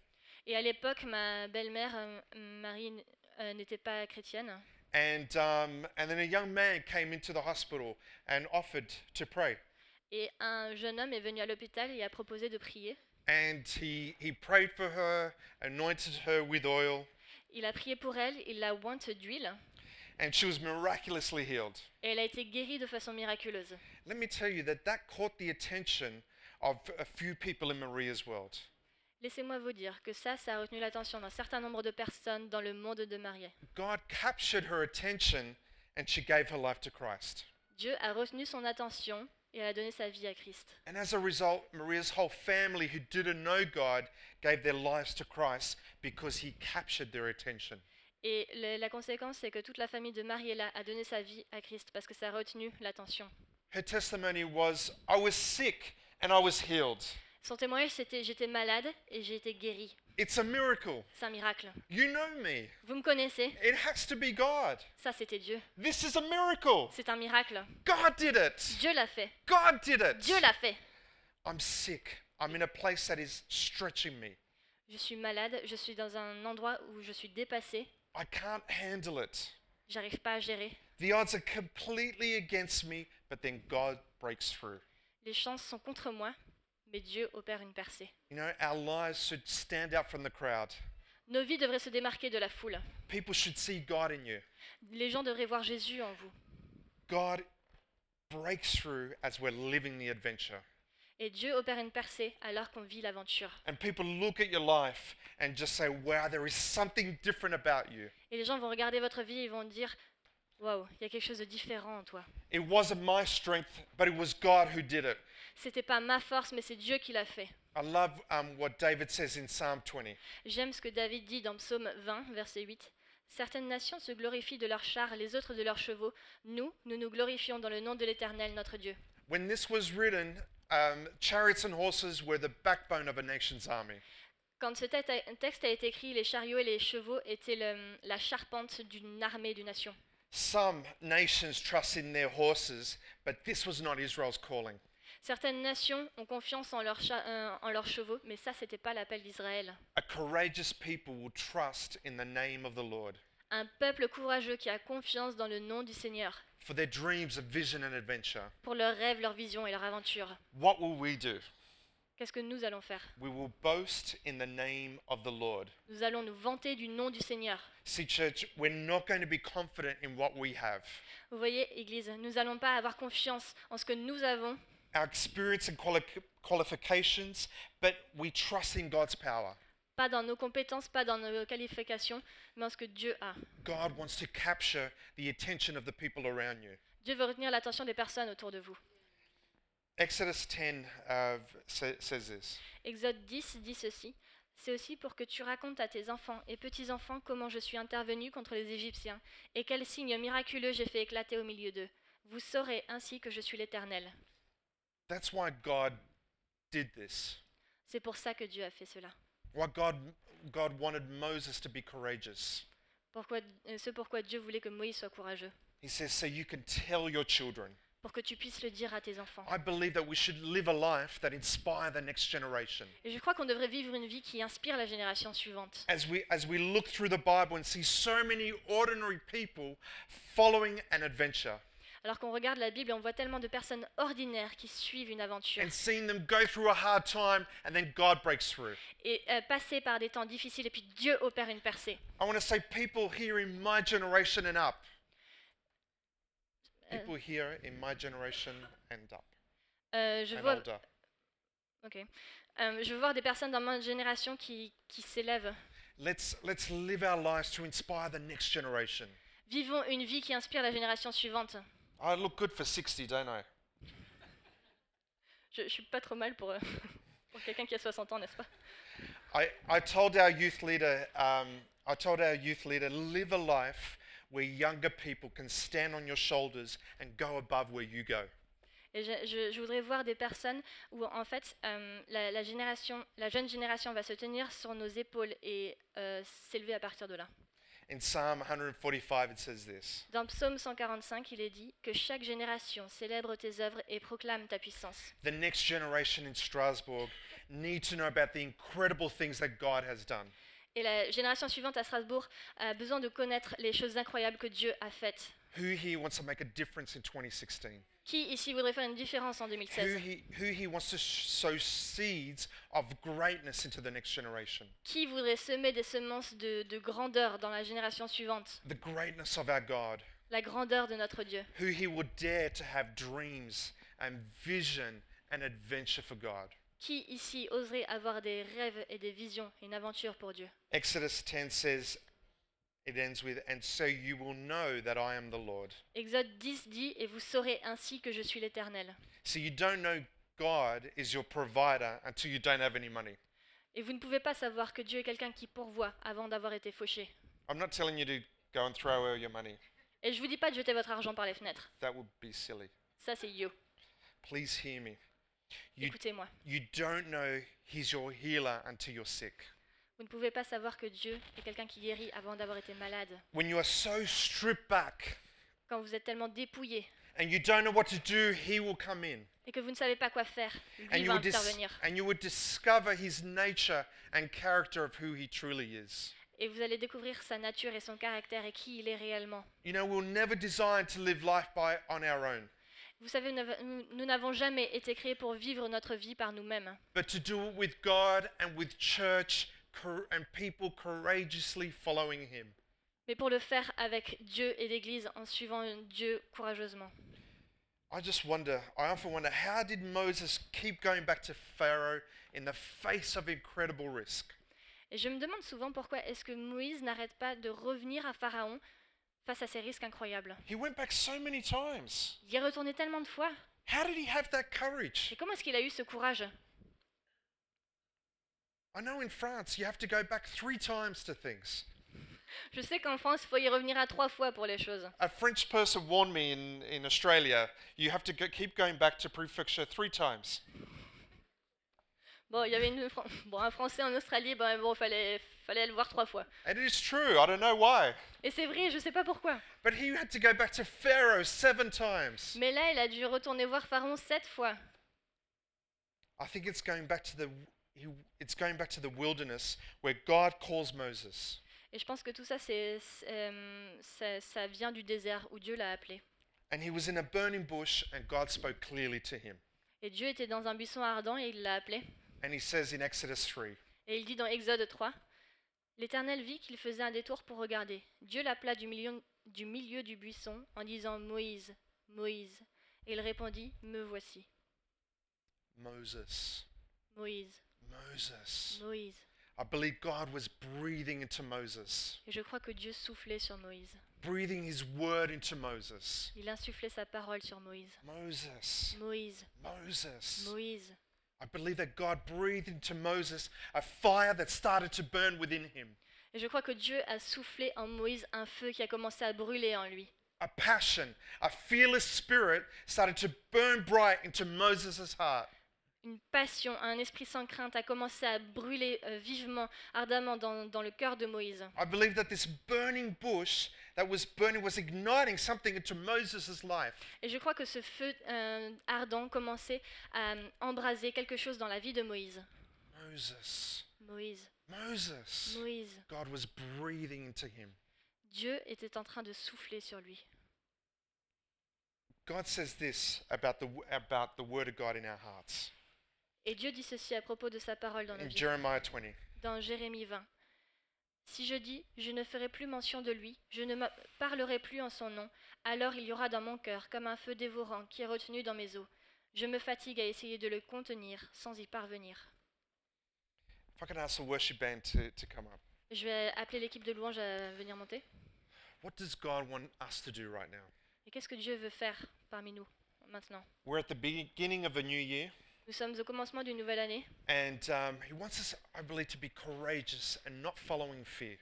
Et à l'époque, ma belle-mère, euh, Marie, euh, n'était pas chrétienne. And, um, and then a young man came into the hospital and offered to pray. Et un jeune homme est venu à l'hôpital et a proposé de prier. And he, he prayed for her, anointed her with oil, Il a prié pour elle, il l'a ointe d'huile and she was miraculously healed. et elle a été guérie de façon miraculeuse. Let me tell you that that caught the attention of a few people in Maria's world. Laissez-moi vous dire que ça, ça a retenu l'attention d'un certain nombre de personnes dans le monde de Marie. God captured her attention and she gave her life to Christ. Dieu a retenu son attention et elle a donné sa vie à Christ. And as a result, Maria's whole family who didn't know God gave their lives to Christ because he captured their attention. Et le- la conséquence, c'est que toute la famille de Mariella a donné sa vie à Christ parce que ça a retenu l'attention. Her testimony was, I was sick and I was healed. Son témoignage, c'était j'étais malade et j'ai été guérie. It's a miracle. C'est un miracle. You know me. Vous me connaissez It has to be God. Ça, c'était Dieu. This is a miracle. C'est un miracle. God did it. Dieu l'a fait. God did it. Dieu l'a fait. I'm sick. I'm in a place that is stretching me. Je suis malade, je suis dans un endroit où je suis dépassée, I can't handle it. j'arrive pas à gérer. The odds are completely against me, but then God breaks through. Les chances sont contre moi, mais Dieu opère une percée. You know, our lives should stand out from the crowd. Nos vies devraient se démarquer de la foule. People should see God in you. Les gens devraient voir Jésus en vous. God breaks through as we're living the adventure. Et Dieu opère une percée alors qu'on vit l'aventure. And people look at your life and just say, wow, there is something different about you. Et les gens vont regarder votre vie et vont dire Waouh, il y a quelque chose de différent en toi. It wasn't my strength, but it was God who did it. C'était pas ma force, mais c'est Dieu qui l'a fait. I love um, what David says in Psalm 20. J'aime ce que David dit dans Psaume 20, verset 8. Certaines nations se glorifient de leurs chars, les autres de leurs chevaux. Nous, nous nous glorifions dans le nom de l'Éternel, notre Dieu. When this was written, um, chariots and horses were the backbone of a nation's army. Quand ce texte a- été écrit, les chariots et les chevaux étaient le- la charpente d'une armée, d'une nation. Some nations trust in their horses, but this was not Israel's calling. Certaines nations ont confiance en leurs, cha- euh, en leurs chevaux, mais ça, c'était pas l'appel d'Israël. Un peuple courageux qui a confiance dans le nom du Seigneur, for their dreams of vision and adventure. pour leurs rêves, leurs visions et. What will we do? Qu'est-ce que nous allons faire? We will boast in the name of the Lord. Nous allons nous vanter du nom du Seigneur. See, church, we're not going to be confident in what we have. Vous voyez, Église, nous n'allons pas avoir confiance en ce que nous avons, Our experience and quali- qualifications, but we trust in God's power. pas dans nos compétences, pas dans nos qualifications, mais en ce que Dieu a. God wants to capture the attention of the people around you. Dieu veut retenir l'attention des personnes autour de vous. Exodus 10 uh, sa- says this Exode 10 dit ceci. C'est aussi pour que tu racontes à tes enfants et petits-enfants comment je suis intervenu contre les Égyptiens et quels signes miraculeux j'ai fait éclater au milieu d'eux. Vous saurez ainsi que je suis l'Éternel. That's why God did this. C'est pour ça que Dieu a fait cela. Why God, God wanted Moses to be courageous. Pourquoi, euh, ce pourquoi Dieu voulait que Moïse soit courageux. He says, so you can tell your children. Pour que tu puisses le dire à tes enfants. I believe that we should live a life that inspire the next generation. Et je crois qu'on devrait vivre une vie qui inspire la génération suivante. As we, as we look through the Bible and see so many ordinary people following an adventure Alors qu'on regarde la Bible et on voit tellement de personnes ordinaires qui suivent une aventure and seeing them go through a hard time and then God breaks through. et euh, passer par des temps difficiles et puis Dieu opère une percée. I want to say people here in my generation and up. Euh, People here in my generation and up. euh, je And vois, older. ok. Euh, je veux voir des personnes dans ma génération qui, qui s'élèvent. Let's, let's live our lives to inspire the next generation. Vivons une vie qui inspire la génération suivante. I look good for 60, don't I? Je, je suis pas trop mal pour, euh, pour quelqu'un qui a 60 ans, n'est-ce pas? I, I told our youth leader, um, I told our youth leader, live a life where younger people can stand on your shoulders and go above where you go. Et je, je- je voudrais voir des personnes où en fait euh, la, la génération, la jeune génération va se tenir sur nos épaules et euh, s'élever à partir de là. In Psalm 145, it says this Dans Psaume 145, il est dit que chaque génération célèbre tes œuvres et proclame ta puissance. The next generation in Strasbourg need to know about the incredible things that God has done. Et la génération suivante à Strasbourg a besoin de connaître les choses incroyables que Dieu a faites. Who here wants to make a difference in 2016? Qui ici voudrait faire une différence en Who 2016 he, who he wants to sh- sow seeds of greatness into the next generation? Qui voudrait semer des semences de, de grandeur dans la génération suivante? The greatness of our God. La grandeur de notre Dieu. Who he would dare to have dreams and vision and adventure for God. Qui ici oserait avoir des rêves et des visions, une aventure pour Dieu? Exodus 10 says, it ends with, and so you will know that I am the Lord. Exode 10 dit Et vous saurez ainsi que je suis l'Éternel. So you don't know God is your provider until you don't have any money. Et vous ne pouvez pas savoir que Dieu est quelqu'un qui pourvoit avant d'avoir été fauché. I'm not telling you to go and throw away your money. Et je vous dis pas de jeter votre argent par les fenêtres. That would be silly. Ça, c'est yo. Please hear me. You, Écoutez-moi. you don't know He's your healer until you're sick. Vous ne pouvez pas savoir que Dieu est quelqu'un qui guérit avant d'avoir été malade. When you are so stripped back Quand vous êtes tellement dépouillé and you don't know what to do, He will come in. et que vous ne savez pas quoi faire, And lui you, va will dis- intervenir. and you will discover His nature and character of who He truly is. Et vous allez découvrir sa nature et son caractère et qui il est réellement. You know, we'll never design to live life by on our own, Vous savez, nous n'avons- nous nous n'avons jamais été créés pour vivre notre vie par nous-mêmes, but to do it with God and with church and people courageously following Him. mais pour le faire avec Dieu et l'Église en suivant Dieu courageusement. I just wonder, I often wonder, how did Moses keep going back to Pharaoh in the face of incredible risk? Et je me demande souvent pourquoi est-ce que Moïse n'arrête pas de revenir à Pharaon face à ces risques incroyables. He went back so many times. Il est retourné tellement de fois. How did he have that courage? Et comment est-ce qu'il a eu ce courage? I know in France you have to go back three times to things. Je sais qu'en France, il faut y revenir à trois fois pour les choses. A French person warned me in, in Australia, you have to go, keep going back to prefecture three times. Bon, il y avait une, Fran- bon, un Français en Australie, ben bon, fallait, fallait le voir trois fois. And it is true, I don't know why. Et c'est vrai, je sais pas pourquoi. But he had to go back to Pharaoh seven times. Mais là, il a dû retourner voir Pharaon sept fois. I think it's going back to the he, it's going back to the wilderness where God calls Moses. Et je pense que tout ça, c'est, c'est, euh, ça, ça vient du désert où Dieu l'a appelé. And he was in a burning bush and God spoke clearly to him. Et Dieu était dans un buisson ardent et il l'a appelé. And he says in Exodus 3, Et il dit dans Exode 3, L'Éternel vit qu'il faisait un détour pour regarder. Dieu l'appela du milieu, du milieu du buisson en disant Moïse, Moïse. Et il répondit Me voici, Moses, Moïse, Moses. Moïse. I believe God was breathing into Moses, Et je crois que Dieu soufflait sur Moïse. breathing his word into Moses. Il insufflait sa parole sur Moïse. Moses, Moïse, Moses. Moïse. I believe that God breathed into Moses a fire that started to burn within him, Et je crois que Dieu a soufflé en Moïse un feu qui a commencé à brûler en lui. a passion, a fearless spirit started to burn bright into Moses' heart. Une passion, un esprit sans crainte a commencé à brûler euh, vivement, ardemment dans, dans le cœur de Moïse. I believe that this burning bush that was burning was igniting something into Moses' life. Et je crois que ce feu euh, ardent commençait à euh, embraser quelque chose dans la vie de Moïse. Moses, Moïse, Moses. Moïse. God was breathing into him. Dieu était en train de souffler sur lui. God says this about the, about the word of God in our hearts. Et Dieu dit ceci à propos de sa parole dans In Jeremiah 20, dans Jérémie 20. Si je dis, je ne ferai plus mention de lui, je ne parlerai plus en son nom, alors il y aura dans mon cœur comme un feu dévorant qui est retenu dans mes os. Je me fatigue à essayer de le contenir sans y parvenir. if I can ask the worship band to, to come up. Je vais appeler l'équipe de louange à venir monter. What does God want us to do right now? Et qu'est-ce que Dieu veut faire parmi nous maintenant? We're at the beginning of a new year, Nous sommes au commencement d'une nouvelle année and um, He wants us, I believe, to be courageous and not following fear.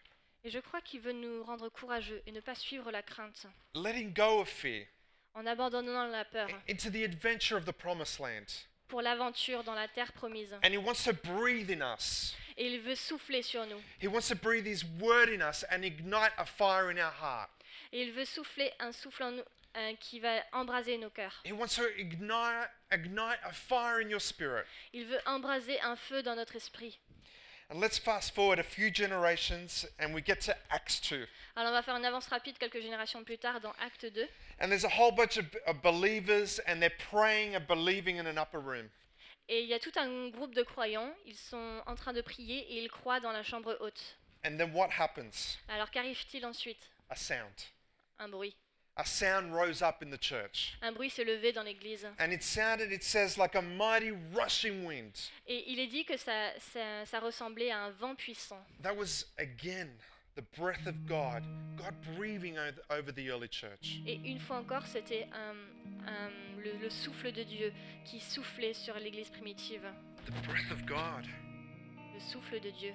et je crois qu'il veut nous rendre courageux et ne pas suivre la crainte, Letting go of fear, en abandonnant la peur into the adventure of the promised land. pour l'aventure dans la terre promise. And He wants to breathe in us. Et il veut souffler sur nous. He wants to breathe His word in us and ignite a fire in our heart. Et il veut souffler un souffle en nous euh, qui va embraser nos cœurs. He wants to ignite, ignite a fire in your spirit. Il veut embraser un feu dans notre esprit. And let's fast forward a few generations and we get to Acts 2. Alors on va faire une avance rapide quelques générations plus tard dans Acte 2. And there's a whole bunch of, of believers and they're praying and believing in an upper room. Et il y a tout un groupe de croyants. Ils sont en train de prier et ils croient dans la chambre haute. And then what happens? Alors qu'arrive-t-il ensuite? A sound. Un bruit. A sound rose up in the church. Un bruit s'est levé dans l'église. And it sounded, it says, like a mighty rushing wind. Et il est dit que ça, ça, ça ressemblait à un vent puissant. That was again the breath of God, God breathing over, the early church. Et une fois encore, c'était un- un- le, le souffle de Dieu qui soufflait sur l'église primitive. The breath of God. Le souffle de Dieu.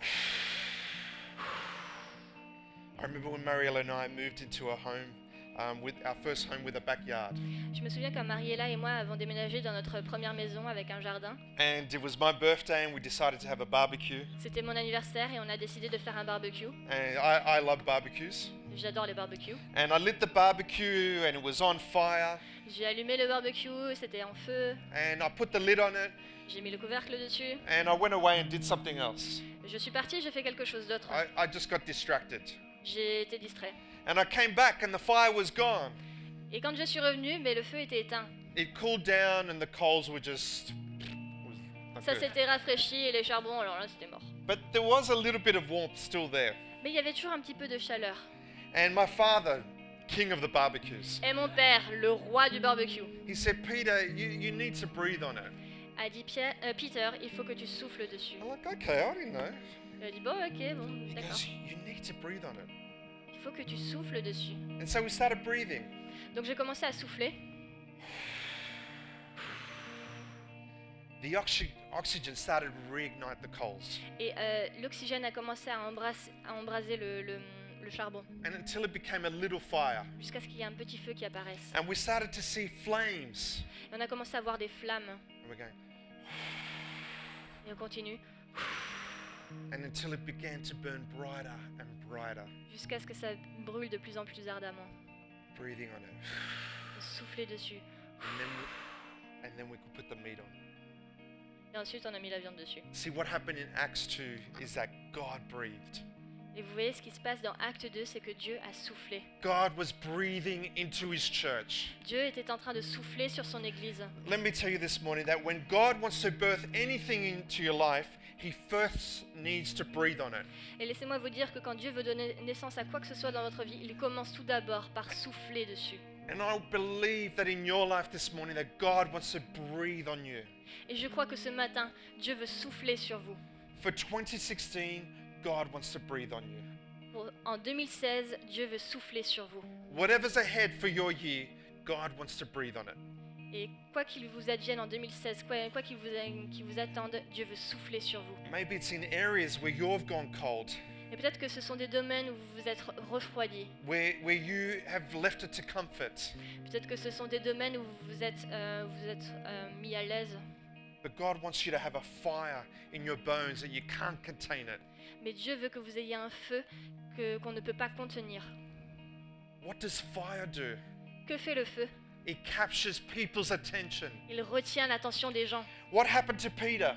I remember when Mariella and I moved into a home, um, with our first home with a backyard. Je me souviens quand Mariella et moi avons déménagé dans notre première maison avec un jardin. And it was my birthday, and we decided to have a barbecue. C'était mon anniversaire et on a décidé de faire un barbecue. And I, I love barbecues. J'adore les barbecues. And I lit the barbecue, and it was on fire. J'ai allumé le barbecue, c'était en feu. And I put the lid on it, J'ai mis le couvercle dessus. and I went away and did something else. Je suis partie, j'ai fait quelque chose d'autre. I, I just got distracted. J'ai été distrait. And I came back, and the fire was gone. Et quand je suis revenue, mais le feu était éteint. It cooled down, and the coals were just. Ça s'était rafraîchi et les charbons, alors là, c'était mort. But there was a little bit of warmth still there. Mais il y avait toujours un petit peu de chaleur. And my father, king of the barbecues, Et mon père, le roi du barbecue, he said, Peter, you, you need to breathe on it. a dit Pierre, euh, Peter, il faut que tu souffles dessus. I'm like, okay, I didn't know. Il a dit bon, ok, bon, d'accord. you need to breathe on it. Il faut que tu souffles dessus. And so we started breathing. Donc j'ai commencé à souffler. The oxy- oxygen started to reignite the coals. Et euh, l'oxygène a commencé à, embrasser- à embraser le, le- le charbon. And until it became a little fire. Jusqu'à ce qu'il y ait un petit feu qui apparaisse. And we started to see flames. Et on a commencé à voir des flammes. And we're going, Et on continue. And until it began to burn brighter and brighter. Jusqu'à ce que ça brûle de plus en plus ardemment. Breathing on it. On soufflait dessus. And then, we, and then we could put the meat on. Et ensuite on a mis la viande dessus. See, what happened in Acts 2 is that God breathed. Et vous voyez ce qui se passe dans Acte 2, c'est que Dieu a soufflé. God was breathing into his church. Dieu était en train de souffler sur son Église. Let me tell you this morning that when God wants to birth anything into your life, he first needs to breathe on it. Et laissez-moi vous dire que quand Dieu veut donner naissance à quoi que ce soit dans votre vie, il commence tout d'abord par souffler dessus. And I believe that in your life this morning that God wants to breathe on you. Et je crois que ce matin, Dieu veut souffler sur vous. For 2016, God wants to breathe on you. Pour- en 2016, Dieu veut souffler sur vous. Whatever's ahead for your year, God wants to breathe on it. Et quoi qu'il vous advienne en 2016, quoi quoi qu'il vous, attende, Dieu veut souffler sur vous. Maybe it's in areas where you've gone cold, Et peut-être que ce sont des domaines où vous vous êtes refroidi. where, where you have left it to comfort. Peut-être que ce sont des domaines où vous vous êtes, euh, vous êtes euh, mis à l'aise. But God wants you to have a fire in your bones that you can't contain it. Mais Dieu veut que vous ayez un feu que, qu'on ne peut pas contenir. What does fire do? Que fait le feu? It captures people's attention. Il retient l'attention des gens. What happened to Peter?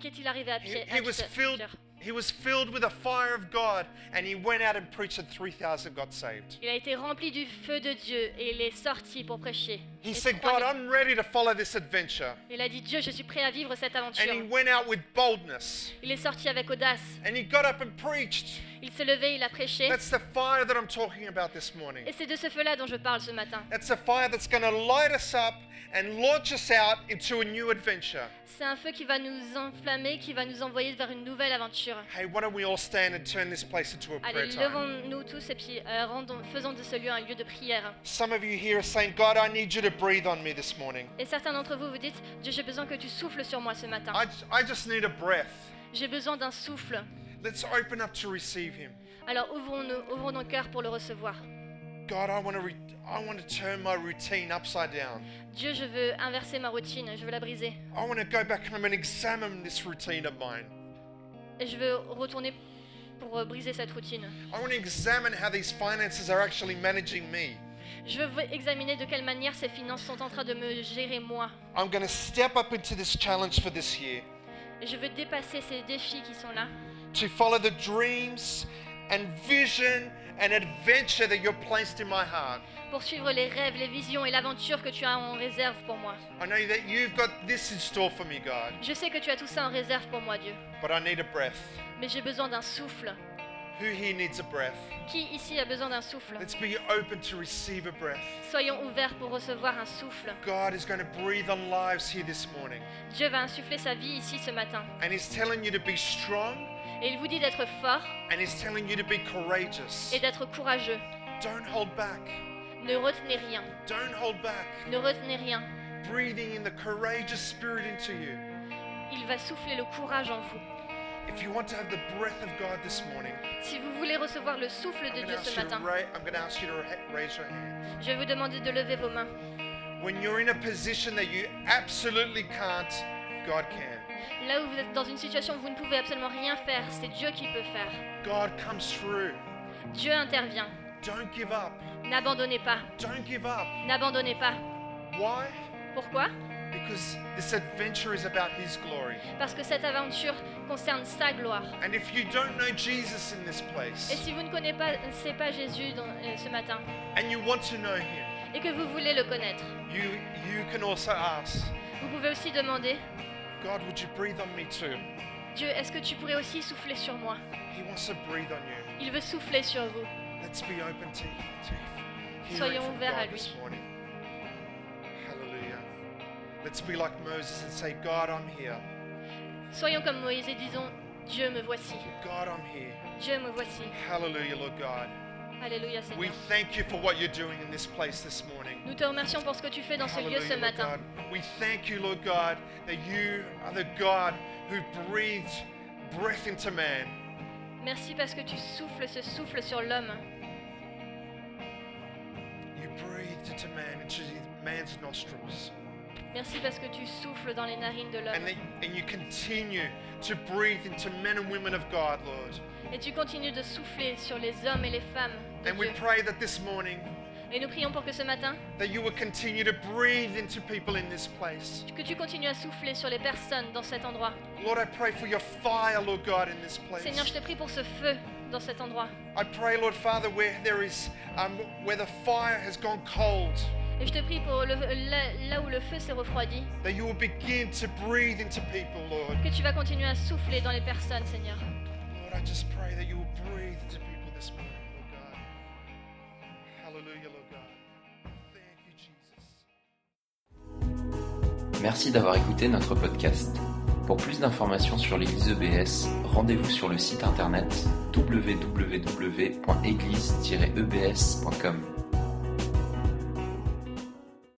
Qu'est-il arrivé à, He, Pierre, he was filled he was filled with the fire of God and he went out and preached and 3000 got saved. Il a été rempli du feu de Dieu et il est sorti pour prêcher. He said, God, I'm ready to follow this adventure. Il a dit Dieu, je suis prêt à vivre cette And he aventure. went out with boldness Il est sorti avec audace. and he got up and preached. Il s'est levé, il a prêché. That's the fire that I'm talking about this morning. Et c'est de ce feu-là dont je parle ce matin. That's a fire that's going to light us up and launch us out into a new adventure. C'est un feu qui va nous enflammer, qui va nous envoyer vers une nouvelle aventure. Hey, why don't we all stand and turn this place into a prayer Allez, time? levons-nous tous et puis euh, rendons- faisons de ce lieu un lieu de prière. Some of you here are saying, God, I need you to breathe on me this morning. Et certains d'entre vous vous dites, Dieu, j'ai besoin que tu souffles sur moi ce matin. I, I just need a breath. J'ai besoin d'un souffle. Let's open up to receive Him. Alors ouvrons, nos ouvrons nos cœurs pour le recevoir. God, I want to. Re- I want to turn my routine upside down. Dieu, je veux inverser ma routine, je veux la briser. I want to go back home and examine this routine of mine. Et je veux retourner pour euh, briser cette routine. I want to examine how these finances are actually managing me. Je veux examiner de quelle manière ces finances sont en train de me gérer moi. I'm going to step up into this challenge for this year Et je veux dépasser ces défis qui sont là to follow the dreams and vision and adventure that you're placed in my heart. pour suivre les rêves, les visions et l'aventure que tu as en réserve pour moi. I know that you've got this in store for me, God, Je sais que tu as tout ça en réserve pour moi, Dieu. but I need a breath. Mais j'ai besoin d'un souffle. Who here needs a breath? Qui ici a besoin d'un souffle? Let's be open to receive a breath. Soyons ouverts pour recevoir un souffle. God is going to breathe on lives here this morning. Dieu va insuffler sa vie ici ce matin. And He's telling you to be strong Et il vous dit d'être fort and He's telling you to be courageous. et d'être courageux. Don't hold back. Ne retenez rien. Don't hold back. Ne retenez rien. Breathing in the courageous spirit into you. Il va souffler le courage en vous. If you want to have the breath of God this morning, Si vous voulez recevoir le souffle de Dieu ask ce you to, matin, ra- I'm going to ask you to ra- raise your hand. je vais vous demander de lever vos mains. When you're in a position that you absolutely can't, God can. Là où vous êtes dans une situation où vous ne pouvez absolument rien faire, c'est Dieu qui peut faire. God comes through. Dieu intervient. Don't give up. N'abandonnez pas. Don't give up. N'abandonnez pas. Why? Pourquoi? Because this adventure is about His glory. Parce que cette aventure concerne sa gloire. And if you don't know Jesus in this Et place si vous ne connaissez pas, Jésus dans- euh, ce matin and you want to know Him, et que vous voulez le connaître, you, you can also ask, vous pouvez aussi demander God, would you breathe on me too? Dieu, est-ce que tu pourrais aussi souffler sur moi? He wants to breathe on you. Il veut souffler sur vous. Let's be open to, to hearing Soyons from ouverts à lui. this morning. Let's be like Moses and say, God, I'm here. Soyons comme Moïse et disons Dieu me voici. God, I'm here. Dieu me voici. Hallelujah, Lord God. Alléluia We Seigneur. thank you for what you're doing in this place this morning. Nous te remercions pour ce que tu fais dans ce lieu ce Hallelujah, Lord matin. God. We thank you, Lord God, that you are the God who breathed breath into man. Merci parce que tu souffles ce souffle sur l'homme. You breathed into man, into man's nostrils. Merci parce que tu souffles dans les narines de And, l'homme. that, and you continue to breathe into men and women of God, Lord. Et tu continues de souffler sur les hommes et les femmes de And we Dieu. pray that this morning, Et nous prions pour que ce matin, that you will continue to breathe into people in this place. que tu continues à souffler sur les personnes dans cet endroit. Lord, I pray for your fire, Lord God, in this place. Seigneur, je te prie pour ce feu dans cet endroit. I pray, Lord Father, where there is, um, where the fire has gone cold, Et je te prie pour le- là, là où le feu s'est refroidi, that you will begin to breathe into people, Lord. que tu vas continuer à souffler dans les personnes, Seigneur. Lord, I just pray that you will breathe into people this morning, Lord God. Hallelujah, Lord God. Thank you, Jesus. Merci d'avoir écouté notre podcast. Pour plus d'informations sur l'Église EBS, rendez-vous sur le site internet www.église-ebs.com.